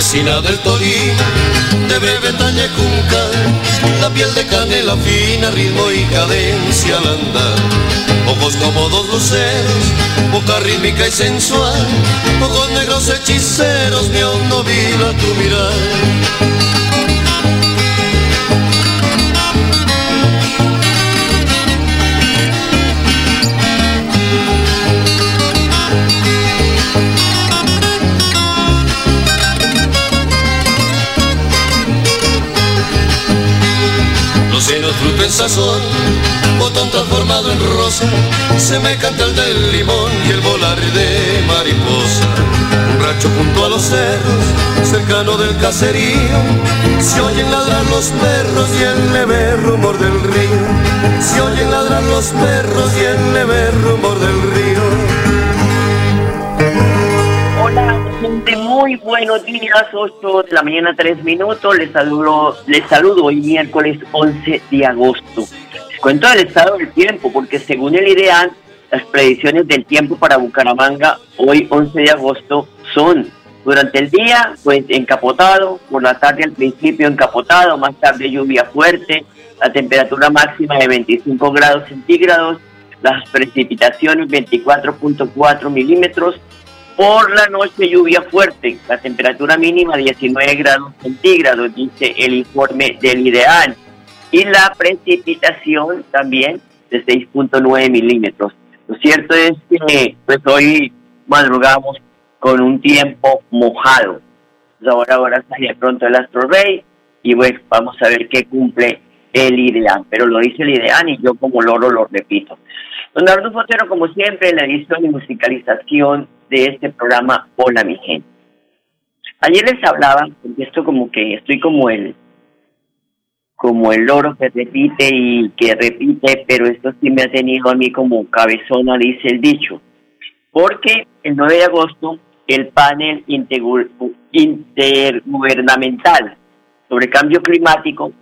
Campesina del Torino, de Bretaña y Cunca, la piel de canela fina, ritmo y cadencia al andar. Ojos como dos luceros, boca rítmica y sensual, ojos negros hechiceros, mi aún no vibra tu mirar. Botón transformado en rosa, se me canta el del limón y el volar de mariposa. Un rancho junto a los cerros, cercano del caserío, se oyen ladrar los perros y el leve rumor del río. Se oyen ladrar los perros y el leve rumor del río. Muy buenos días, 8 de la mañana, 3 minutos. Les saludo, les saludo hoy miércoles 11 de agosto. Les cuento el estado del tiempo, porque según el IDEAN, las predicciones del tiempo para Bucaramanga hoy 11 de agosto son durante el día, pues encapotado, por la tarde al principio encapotado, más tarde lluvia fuerte, la temperatura máxima de 25 grados centígrados, las precipitaciones 24.4 milímetros, por la noche lluvia fuerte, la temperatura mínima 19 grados centígrados, dice el informe del IDEAN. Y la precipitación también de 6.9 milímetros. Lo cierto es que pues hoy madrugamos con un tiempo mojado. Pues ahora, ahora sale pronto el Astro Rey y bueno, vamos a ver qué cumple el IDEAN. Pero lo dice el IDEAN y yo como loro lo repito. Don Arnulfo Otero, como siempre, en la edición y musicalización de este programa Hola mi gente. Ayer les hablaba, porque esto como que estoy como el como el loro que repite y que repite, pero esto sí me ha tenido a mí como cabezona, dice el dicho. Porque el 9 de agosto el panel intergu- intergubernamental sobre cambio climático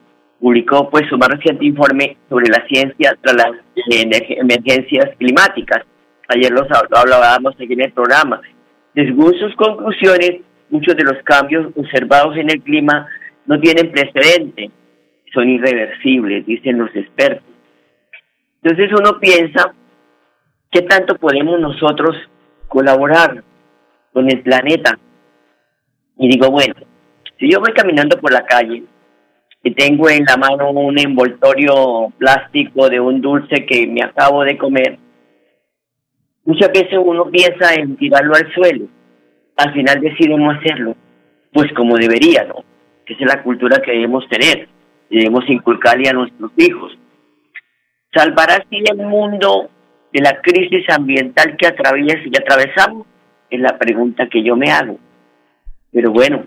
publicó pues su más reciente informe sobre la ciencia tras las emergencias climáticas. Ayer los hab- lo hablábamos aquí en el programa. Según sus conclusiones, muchos de los cambios observados en el clima no tienen precedente, son irreversibles, dicen los expertos. Entonces uno piensa, ¿qué tanto podemos nosotros colaborar con el planeta? Y digo, bueno, si yo voy caminando por la calle y tengo en la mano un envoltorio plástico de un dulce que me acabo de comer, muchas veces uno piensa en tirarlo al suelo. Al final decide no hacerlo, pues como debería, ¿no? Esa es la cultura que debemos tener, debemos inculcarle a nuestros hijos. ¿Salvará así el mundo de la crisis ambiental que atraviesa y atravesamos? Es la pregunta que yo me hago. Pero bueno,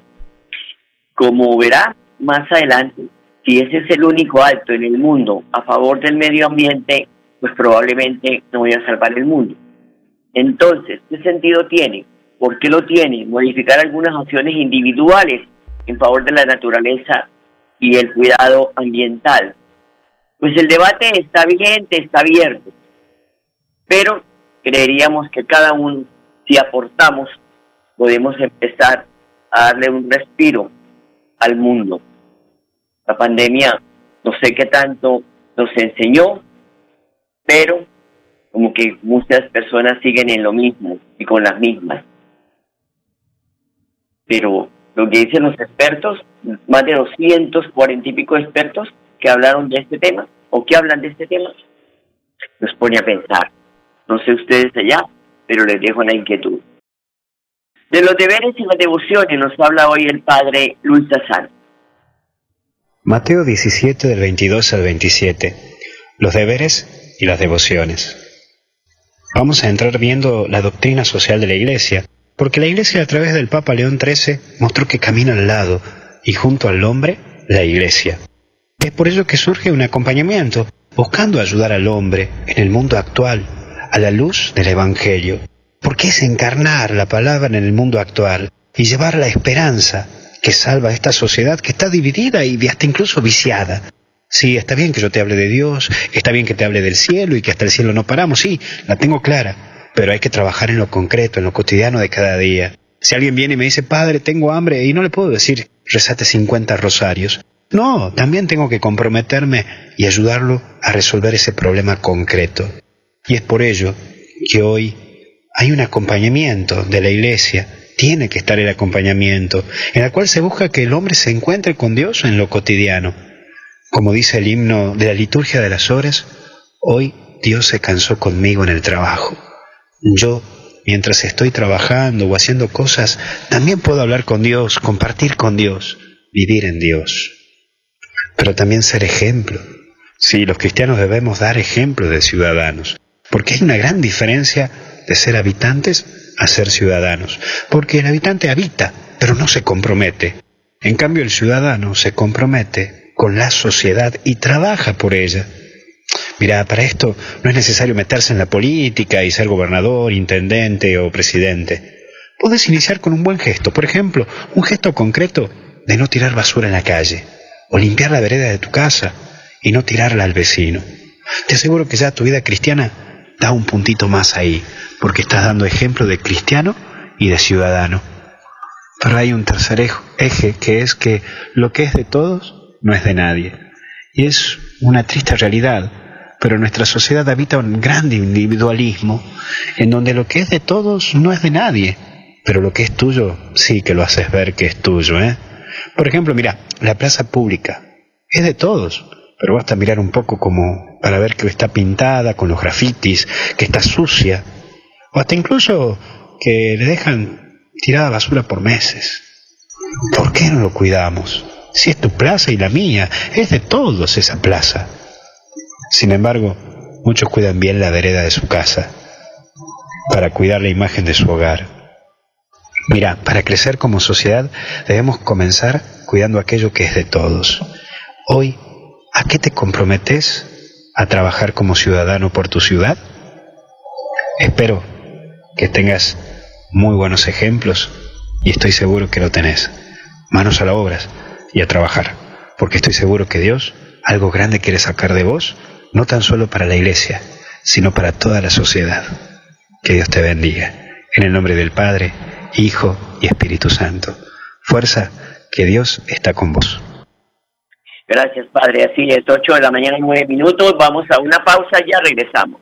como verá más adelante, si ese es el único acto en el mundo a favor del medio ambiente, pues probablemente no voy a salvar el mundo. Entonces, ¿qué sentido tiene? ¿Por qué lo tiene? Modificar algunas acciones individuales en favor de la naturaleza y el cuidado ambiental. Pues el debate está vigente, está abierto, pero creeríamos que cada uno, si aportamos, podemos empezar a darle un respiro al mundo. La pandemia, no sé qué tanto nos enseñó, pero como que muchas personas siguen en lo mismo y con las mismas. Pero lo que dicen los expertos, más de 240 y pico expertos que hablaron de este tema o que hablan de este tema, nos pone a pensar. No sé ustedes allá, pero les dejo una inquietud. De los deberes y las devociones nos habla hoy el padre Luis Tazán. Mateo 17 del 22 al 27. Los deberes y las devociones. Vamos a entrar viendo la doctrina social de la Iglesia, porque la Iglesia a través del Papa León XIII mostró que camina al lado y junto al hombre la Iglesia. Es por ello que surge un acompañamiento, buscando ayudar al hombre en el mundo actual, a la luz del Evangelio, porque es encarnar la palabra en el mundo actual y llevar la esperanza que salva a esta sociedad que está dividida y hasta incluso viciada. Sí, está bien que yo te hable de Dios, está bien que te hable del cielo y que hasta el cielo no paramos, sí, la tengo clara, pero hay que trabajar en lo concreto, en lo cotidiano de cada día. Si alguien viene y me dice, Padre, tengo hambre, y no le puedo decir, rezate 50 rosarios. No, también tengo que comprometerme y ayudarlo a resolver ese problema concreto. Y es por ello que hoy hay un acompañamiento de la Iglesia tiene que estar el acompañamiento, en el cual se busca que el hombre se encuentre con Dios en lo cotidiano. Como dice el himno de la liturgia de las horas, hoy Dios se cansó conmigo en el trabajo. Yo, mientras estoy trabajando o haciendo cosas, también puedo hablar con Dios, compartir con Dios, vivir en Dios. Pero también ser ejemplo. Sí, los cristianos debemos dar ejemplo de ciudadanos, porque hay una gran diferencia de ser habitantes a ser ciudadanos, porque el habitante habita, pero no se compromete. En cambio, el ciudadano se compromete con la sociedad y trabaja por ella. Mira, para esto no es necesario meterse en la política y ser gobernador, intendente o presidente. Puedes iniciar con un buen gesto, por ejemplo, un gesto concreto de no tirar basura en la calle, o limpiar la vereda de tu casa y no tirarla al vecino. Te aseguro que ya tu vida cristiana da un puntito más ahí, porque estás dando ejemplo de cristiano y de ciudadano. Pero hay un tercer eje que es que lo que es de todos no es de nadie. Y es una triste realidad, pero nuestra sociedad habita un gran individualismo en donde lo que es de todos no es de nadie, pero lo que es tuyo sí que lo haces ver que es tuyo. ¿eh? Por ejemplo, mira, la plaza pública es de todos, pero basta mirar un poco como para ver que está pintada con los grafitis, que está sucia, o hasta incluso que le dejan tirada basura por meses. ¿Por qué no lo cuidamos? Si es tu plaza y la mía, es de todos esa plaza. Sin embargo, muchos cuidan bien la vereda de su casa para cuidar la imagen de su hogar. Mira, para crecer como sociedad debemos comenzar cuidando aquello que es de todos. Hoy, ¿a qué te comprometes a trabajar como ciudadano por tu ciudad? Espero que tengas muy buenos ejemplos y estoy seguro que lo tenés. Manos a la obra y a trabajar, porque estoy seguro que Dios algo grande quiere sacar de vos, no tan solo para la iglesia, sino para toda la sociedad. Que Dios te bendiga. En el nombre del Padre, Hijo y Espíritu Santo. Fuerza, que Dios está con vos. Gracias, Padre. Así es, 8 de la mañana y 9 minutos. Vamos a una pausa, ya regresamos.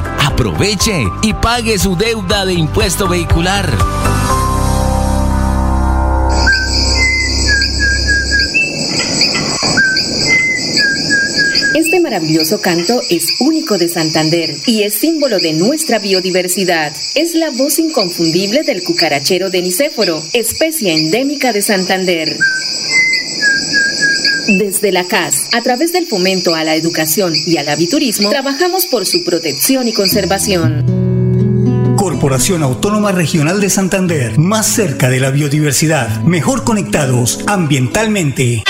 Aproveche y pague su deuda de impuesto vehicular. Este maravilloso canto es único de Santander y es símbolo de nuestra biodiversidad. Es la voz inconfundible del cucarachero de Nicéforo, especie endémica de Santander. Desde la CAS, a través del fomento a la educación y al aviturismo, trabajamos por su protección y conservación. Corporación Autónoma Regional de Santander, más cerca de la biodiversidad, mejor conectados ambientalmente.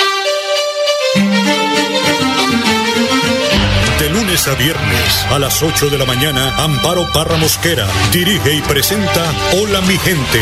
De lunes a viernes a las 8 de la mañana, Amparo Parra Mosquera dirige y presenta Hola mi gente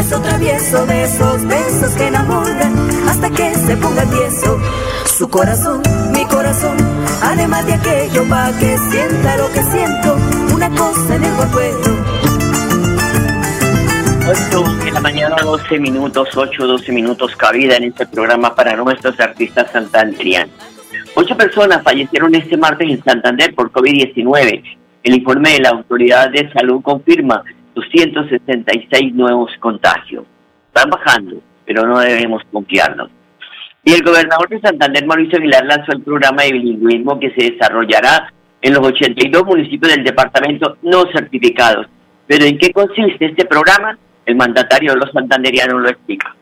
Beso, travieso de esos besos que enamoran hasta que se ponga tieso. Su corazón, mi corazón, además de aquello para que sienta lo que siento, una cosa en el buen 8 de la mañana, 12 minutos, 8, 12 minutos cabida en este programa para nuestros artistas santanderianos. Ocho personas fallecieron este martes en Santander por COVID-19. El informe de la Autoridad de Salud confirma 266 nuevos contagios. Están bajando, pero no debemos confiarnos. Y el gobernador de Santander, Mauricio Aguilar, lanzó el programa de bilingüismo que se desarrollará en los 82 municipios del departamento no certificados. Pero ¿en qué consiste este programa? El mandatario de los santanderianos lo explica.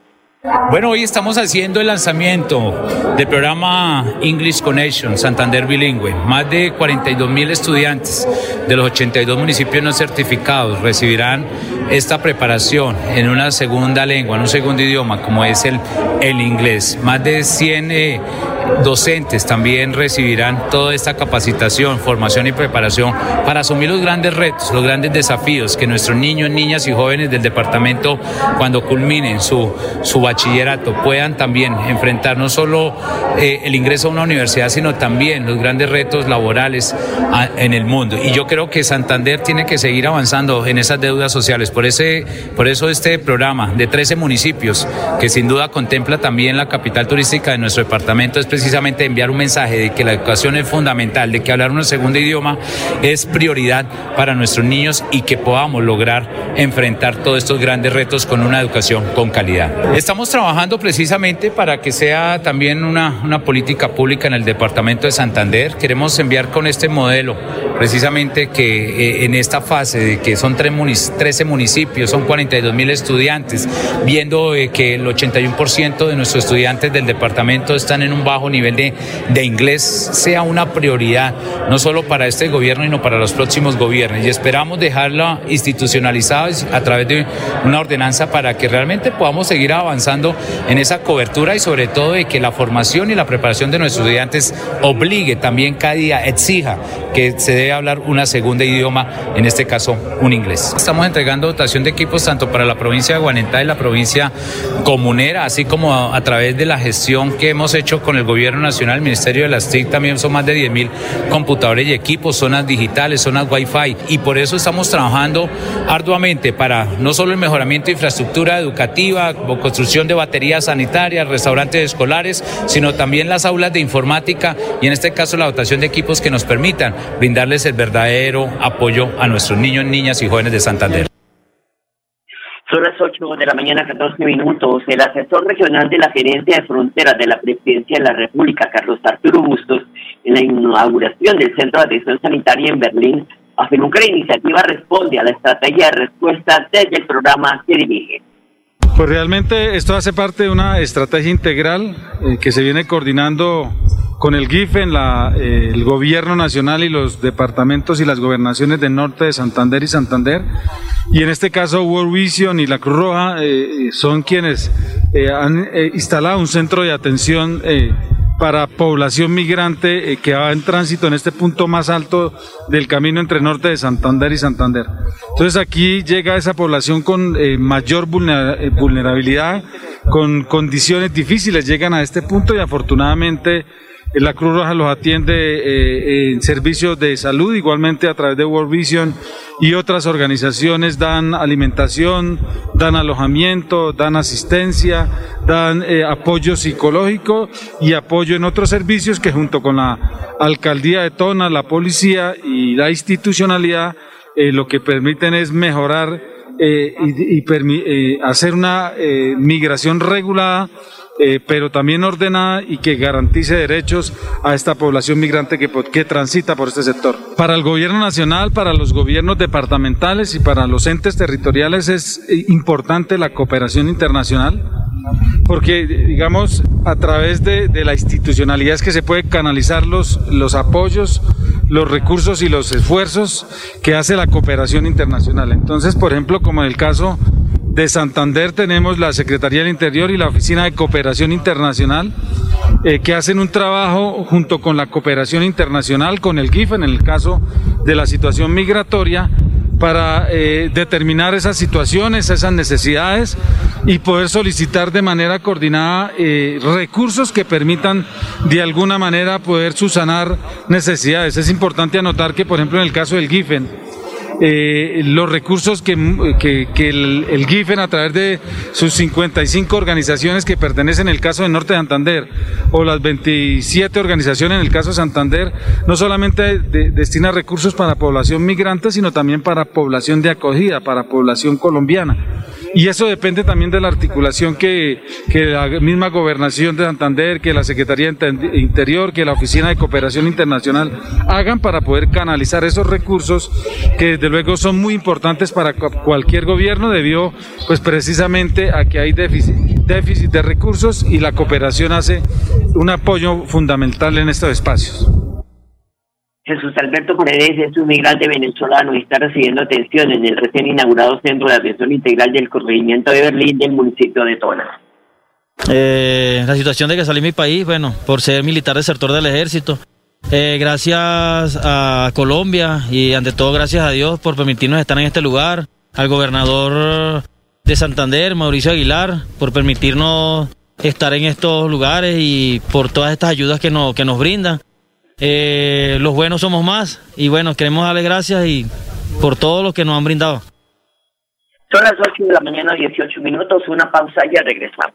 Bueno, hoy estamos haciendo el lanzamiento del programa English Connection Santander Bilingüe. Más de 42 mil estudiantes de los 82 municipios no certificados recibirán esta preparación en una segunda lengua, en un segundo idioma, como es el, el inglés. Más de 100 eh, docentes también recibirán toda esta capacitación, formación y preparación para asumir los grandes retos, los grandes desafíos que nuestros niños, niñas y jóvenes del departamento, cuando culminen su, su bachillerato, puedan también enfrentar no solo eh, el ingreso a una universidad, sino también los grandes retos laborales en el mundo. Y yo creo que Santander tiene que seguir avanzando en esas deudas sociales. Por, ese, por eso este programa de 13 municipios, que sin duda contempla también la capital turística de nuestro departamento, es precisamente enviar un mensaje de que la educación es fundamental, de que hablar un segundo idioma es prioridad para nuestros niños y que podamos lograr enfrentar todos estos grandes retos con una educación con calidad. Estamos trabajando precisamente para que sea también una, una política pública en el departamento de Santander. Queremos enviar con este modelo precisamente que eh, en esta fase de que son 13 municipios, son 42 mil estudiantes, viendo eh, que el 81% de nuestros estudiantes del departamento están en un bajo nivel de, de inglés, sea una prioridad, no solo para este gobierno, sino para los próximos gobiernos. Y esperamos dejarla institucionalizada a través de una ordenanza para que realmente podamos seguir avanzando en esa cobertura y sobre todo de que la formación y la preparación de nuestros estudiantes obligue también cada día, exija que se debe hablar una segunda idioma, en este caso un inglés. Estamos entregando dotación de equipos tanto para la provincia de Guanentá y la provincia comunera, así como a, través de la gestión que hemos hecho con el gobierno nacional, el Ministerio de las TIC, también son más de 10 mil computadores y equipos, zonas digitales, zonas Wi-Fi, y por eso estamos trabajando arduamente para no solo el mejoramiento de infraestructura educativa, construcción de baterías sanitarias, restaurantes escolares, sino también las aulas de informática y en este caso la dotación de equipos que nos permitan brindarles el verdadero apoyo a nuestros niños, niñas y jóvenes de Santander. Son las 8 de la mañana, 14 minutos. El asesor regional de la Gerencia de Fronteras de la Presidencia de la República, Carlos Arturo Bustos, en la inauguración del Centro de Atención Sanitaria en Berlín, afirmó que la iniciativa responde a la estrategia de respuesta desde el programa que dirige. Pues realmente esto hace parte de una estrategia integral eh, que se viene coordinando con el GIF en la, eh, el gobierno nacional y los departamentos y las gobernaciones del norte de Santander y Santander. Y en este caso World Vision y la Cruz Roja eh, son quienes han instalado un centro de atención para población migrante eh, que va en tránsito en este punto más alto del camino entre norte de Santander y Santander. Entonces aquí llega esa población con eh, mayor eh, vulnerabilidad, con condiciones difíciles, llegan a este punto y afortunadamente la Cruz Roja los atiende eh, en servicios de salud, igualmente a través de World Vision y otras organizaciones dan alimentación, dan alojamiento, dan asistencia, dan eh, apoyo psicológico y apoyo en otros servicios que junto con la alcaldía de Tona, la policía y la institucionalidad eh, lo que permiten es mejorar y, y hacer una migración regulada eh, pero también ordenada y que garantice derechos a esta población migrante que, transita por este sector. Para el gobierno nacional, para los gobiernos departamentales y para los entes territoriales es eh, importante la cooperación internacional porque digamos a través de, la institucionalidad es que se puede canalizar los apoyos, los recursos y los esfuerzos que hace la cooperación internacional. Entonces, por ejemplo, como en el caso de Santander tenemos la Secretaría del Interior y la Oficina de Cooperación Internacional eh, que hacen un trabajo junto con la cooperación internacional, con el GIF en el caso de la situación migratoria, para eh, determinar esas situaciones, esas necesidades y poder solicitar de manera coordinada eh, recursos que permitan de alguna manera poder subsanar necesidades. Es importante anotar que, por ejemplo, en el caso del GIFEN, eh, los recursos que, que, el, GIFEN a través de sus 55 organizaciones que pertenecen en el caso de Norte de Santander o las 27 organizaciones en el caso de Santander, no solamente destina recursos para población migrante, sino también para población de acogida, para población colombiana. Y eso depende también de la articulación que, que la misma gobernación de Santander, que la Secretaría de Interior, que la Oficina de Cooperación Internacional hagan para poder canalizar esos recursos que desde luego son muy importantes para cualquier gobierno debido pues precisamente a que hay déficit, déficit de recursos y la cooperación hace un apoyo fundamental en estos espacios. Jesús Alberto Paredes es un migrante venezolano y está recibiendo atención en el recién inaugurado Centro de Atención Integral del Corregimiento de Berlín del municipio de Tona. Eh, la situación de que salí de mi país, bueno, por ser militar desertor del ejército. Eh, gracias a Colombia y ante todo gracias a Dios por permitirnos estar en este lugar, al gobernador de Santander, Mauricio Aguilar, por permitirnos estar en estos lugares y por todas estas ayudas que nos, que nos brindan. Eh, los buenos somos más y bueno, queremos darle gracias y por todo lo que nos han brindado. Son las 8 de la mañana, 18 minutos, una pausa y ya regresamos.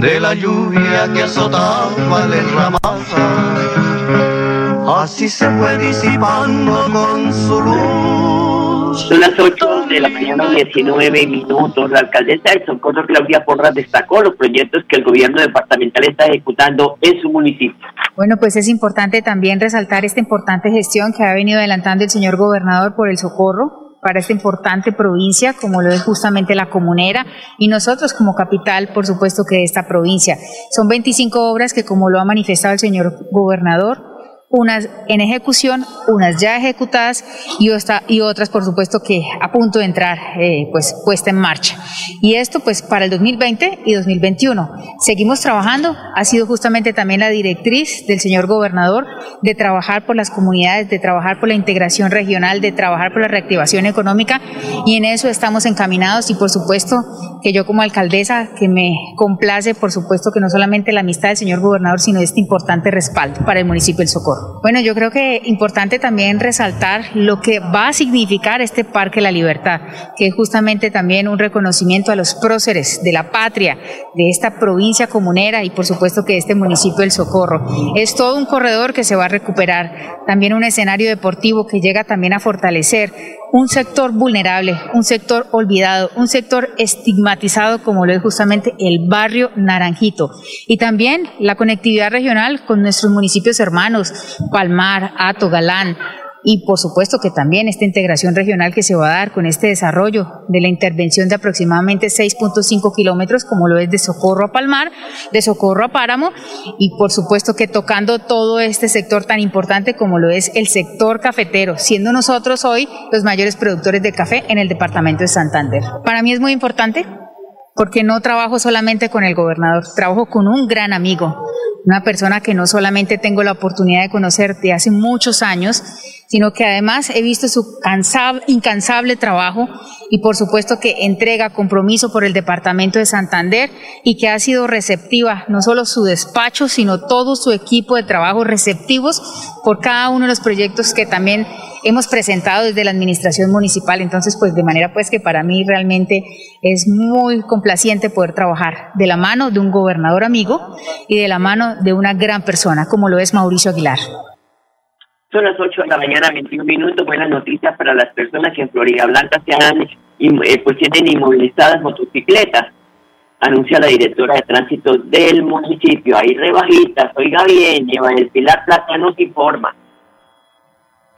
de la lluvia que azotaba el así se fue disipando con su luz. Son las 8 de la mañana, 19 minutos. La alcaldesa del Socorro, Claudia Porras, destacó los proyectos que el gobierno departamental está ejecutando en su municipio. Bueno, pues es importante también resaltar esta importante gestión que ha venido adelantando el señor gobernador por el Socorro para esta importante provincia, como lo es justamente la comunera, y nosotros como capital, por supuesto que de esta provincia. Son 25 obras que, como lo ha manifestado el señor gobernador, unas en ejecución, unas ya ejecutadas y, y otras, por supuesto, que a punto de entrar, eh, pues puesta en marcha. Y esto, pues, para el 2020 y 2021. Seguimos trabajando, ha sido justamente también la directriz del señor gobernador de trabajar por las comunidades, de trabajar por la integración regional, de trabajar por la reactivación económica y en eso estamos encaminados y, por supuesto, que yo como alcaldesa, que me complace, por supuesto, que no solamente la amistad del señor gobernador, sino este importante respaldo para el municipio del Socorro. Bueno, yo creo que importante también resaltar lo que va a significar este Parque La Libertad, que es justamente también un reconocimiento a los próceres de la patria, de esta provincia comunera y por supuesto que este municipio del Socorro. Es todo un corredor que se va a recuperar, también un escenario deportivo que llega también a fortalecer un sector vulnerable, un sector olvidado, un sector estigmatizado como lo es justamente el barrio Naranjito. Y también la conectividad regional con nuestros municipios hermanos, Palmar, Ato, Galán, y por supuesto que también esta integración regional que se va a dar con este desarrollo de la intervención de aproximadamente 6.5 kilómetros, como lo es de Socorro a Palmar, de Socorro a Páramo, y por supuesto que tocando todo este sector tan importante como lo es el sector cafetero, siendo nosotros hoy los mayores productores de café en el departamento de Santander. Para mí es muy importante porque no trabajo solamente con el gobernador, trabajo con un gran amigo, una persona que no solamente tengo la oportunidad de conocer de hace muchos años, sino que además he visto su incansable trabajo y por supuesto que entrega compromiso por el Departamento de Santander y que ha sido receptiva, no solo su despacho, sino todo su equipo de trabajo receptivos por cada uno de los proyectos que también hemos presentado desde la administración municipal. Entonces, pues de manera pues que para mí realmente es muy complaciente poder trabajar de la mano de un gobernador amigo y de la mano de una gran persona como lo es Mauricio Aguilar. Son las 8 de la mañana, 21 minutos. Buenas noticias para las personas que en Florida Blanca se han, eh, pues tienen inmovilizadas motocicletas. Anuncia la directora de tránsito del municipio. Ahí rebajitas, oiga bien, lleva el Pilar Plata nos informa.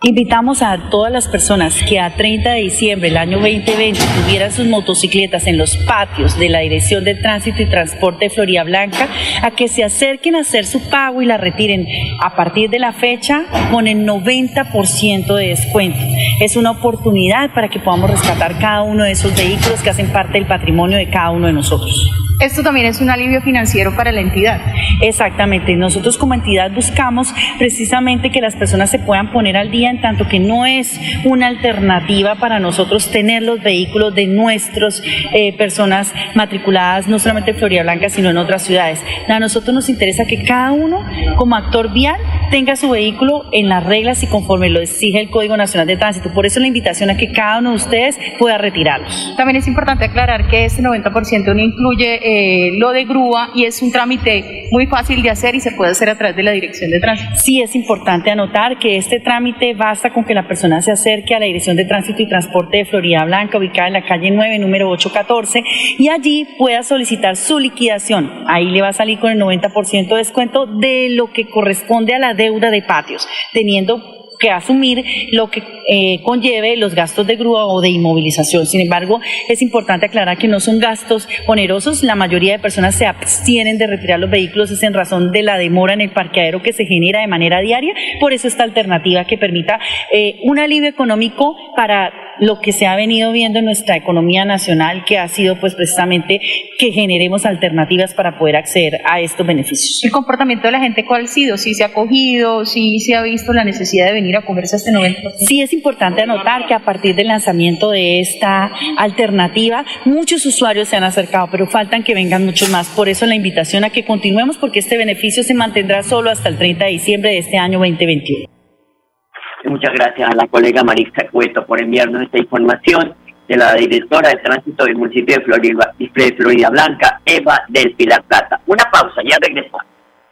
Invitamos a todas las personas que a 30 de diciembre del año 2020 tuvieran sus motocicletas en los patios de la Dirección de Tránsito y Transporte de Florida Blanca a que se acerquen a hacer su pago y la retiren a partir de la fecha con el 90% de descuento. Es una oportunidad para que podamos rescatar cada uno de esos vehículos que hacen parte del patrimonio de cada uno de nosotros. Esto también es un alivio financiero para la entidad. Exactamente. Nosotros como entidad buscamos precisamente que las personas se puedan poner al día en tanto que no es una alternativa para nosotros tener los vehículos de nuestras eh, personas matriculadas, no solamente en Florida Blanca, sino en otras ciudades. A nosotros nos interesa que cada uno como actor vial tenga su vehículo en las reglas y conforme lo exige el Código Nacional de Tránsito. Por eso la invitación a que cada uno de ustedes pueda retirarlos. También es importante aclarar que este 90% no incluye eh, lo de grúa y es un trámite muy fácil de hacer y se puede hacer a través de la Dirección de Tránsito. Sí, es importante anotar que este trámite basta con que la persona se acerque a la Dirección de Tránsito y Transporte de Florida Blanca, ubicada en la calle 9, número 814, y allí pueda solicitar su liquidación. Ahí le va a salir con el 90% de descuento de lo que corresponde a la deuda de patios, teniendo que asumir lo que eh, conlleve los gastos de grúa o de inmovilización. Sin embargo, es importante aclarar que no son gastos onerosos. La mayoría de personas se abstienen de retirar los vehículos es en razón de la demora en el parqueadero que se genera de manera diaria. Por eso esta alternativa que permita eh, un alivio económico para lo que se ha venido viendo en nuestra economía nacional, que ha sido pues precisamente que generemos alternativas para poder acceder a estos beneficios. ¿El comportamiento de la gente cuál ha sido? ¿Si se ha cogido? ¿Si se ha visto la necesidad de venir a comerse este 90%. Sí, es importante anotar que a partir del lanzamiento de esta alternativa, muchos usuarios se han acercado, pero faltan que vengan muchos más. Por eso la invitación a que continuemos, porque este beneficio se mantendrá solo hasta el 30 de diciembre de este año 2021. Muchas gracias a la colega Marisa Cueto por enviarnos esta información de la directora de tránsito del municipio de Florida, Florida Blanca, Eva del Pilar Plata. Una pausa, ya regresamos.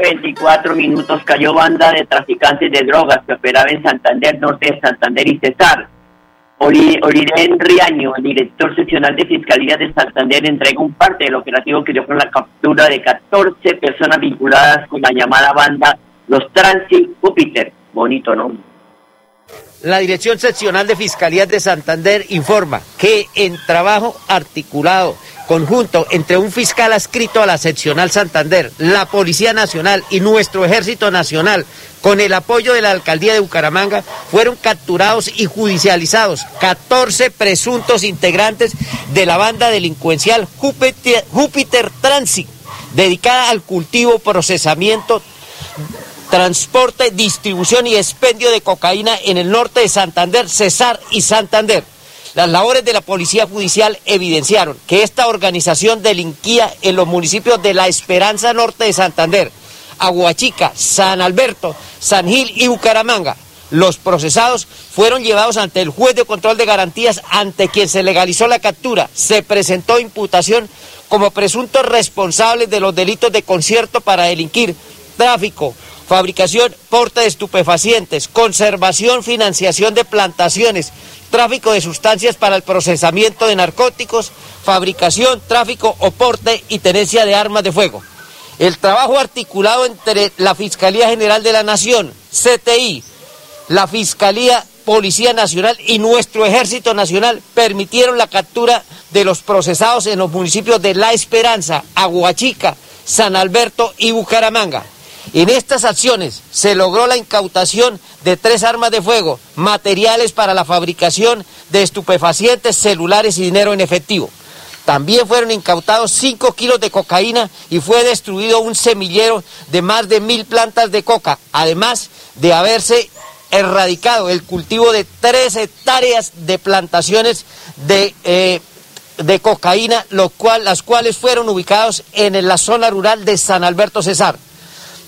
La mañana, 24 minutos, cayó banda de traficantes de drogas que operaba en Santander, norte de Santander y Cesar. Oriren Riaño, el director seccional de Fiscalía de Santander, entregó un parte del operativo que dio con la captura de 14 personas vinculadas con la llamada banda Los Transit Júpiter. Bonito nombre. La Dirección Seccional de Fiscalías de Santander informa que en trabajo articulado conjunto entre un fiscal adscrito a la seccional Santander, la Policía Nacional y nuestro Ejército Nacional, con el apoyo de la Alcaldía de Bucaramanga, fueron capturados y judicializados 14 presuntos integrantes de la banda delincuencial Júpiter, Júpiter Transit, dedicada al cultivo, procesamiento, transporte, distribución y expendio de cocaína en el norte de Santander, Cesar y Santander. Las labores de la Policía Judicial evidenciaron que esta organización delinquía en los municipios de La Esperanza Norte de Santander, Aguachica, San Alberto, San Gil y Bucaramanga. Los procesados fueron llevados ante el juez de control de garantías ante quien se legalizó la captura. Se presentó imputación como presuntos responsables de los delitos de concierto para delinquir, tráfico, fabricación, porte de estupefacientes, conservación, financiación de plantaciones, tráfico de sustancias para el procesamiento de narcóticos, fabricación, tráfico o porte y tenencia de armas de fuego. El trabajo articulado entre la Fiscalía General de la Nación, CTI, la Fiscalía Policía Nacional y nuestro Ejército Nacional permitieron la captura de los procesados en los municipios de La Esperanza, Aguachica, San Alberto y Bucaramanga. En estas acciones se logró la incautación de tres armas de fuego, materiales para la fabricación de estupefacientes, celulares y dinero en efectivo. También fueron incautados 5 kilos de cocaína y fue destruido un semillero de más de mil plantas de coca, además de haberse erradicado el cultivo de tres hectáreas de plantaciones de, eh, de cocaína, lo cual, las cuales fueron ubicados en la zona rural de San Alberto Cesar.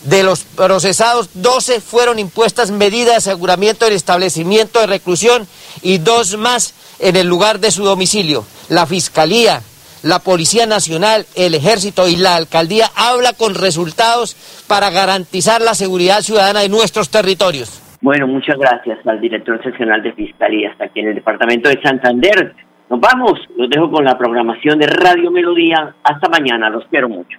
De los procesados, 12 fueron impuestas medidas de aseguramiento del establecimiento de reclusión y dos más en el lugar de su domicilio. La Fiscalía, la Policía Nacional, el Ejército y la Alcaldía habla con resultados para garantizar la seguridad ciudadana de nuestros territorios. Bueno, muchas gracias al director seccional de Fiscalía hasta aquí en el departamento de Santander. Nos vamos, los dejo con la programación de Radio Melodía. Hasta mañana, los quiero mucho.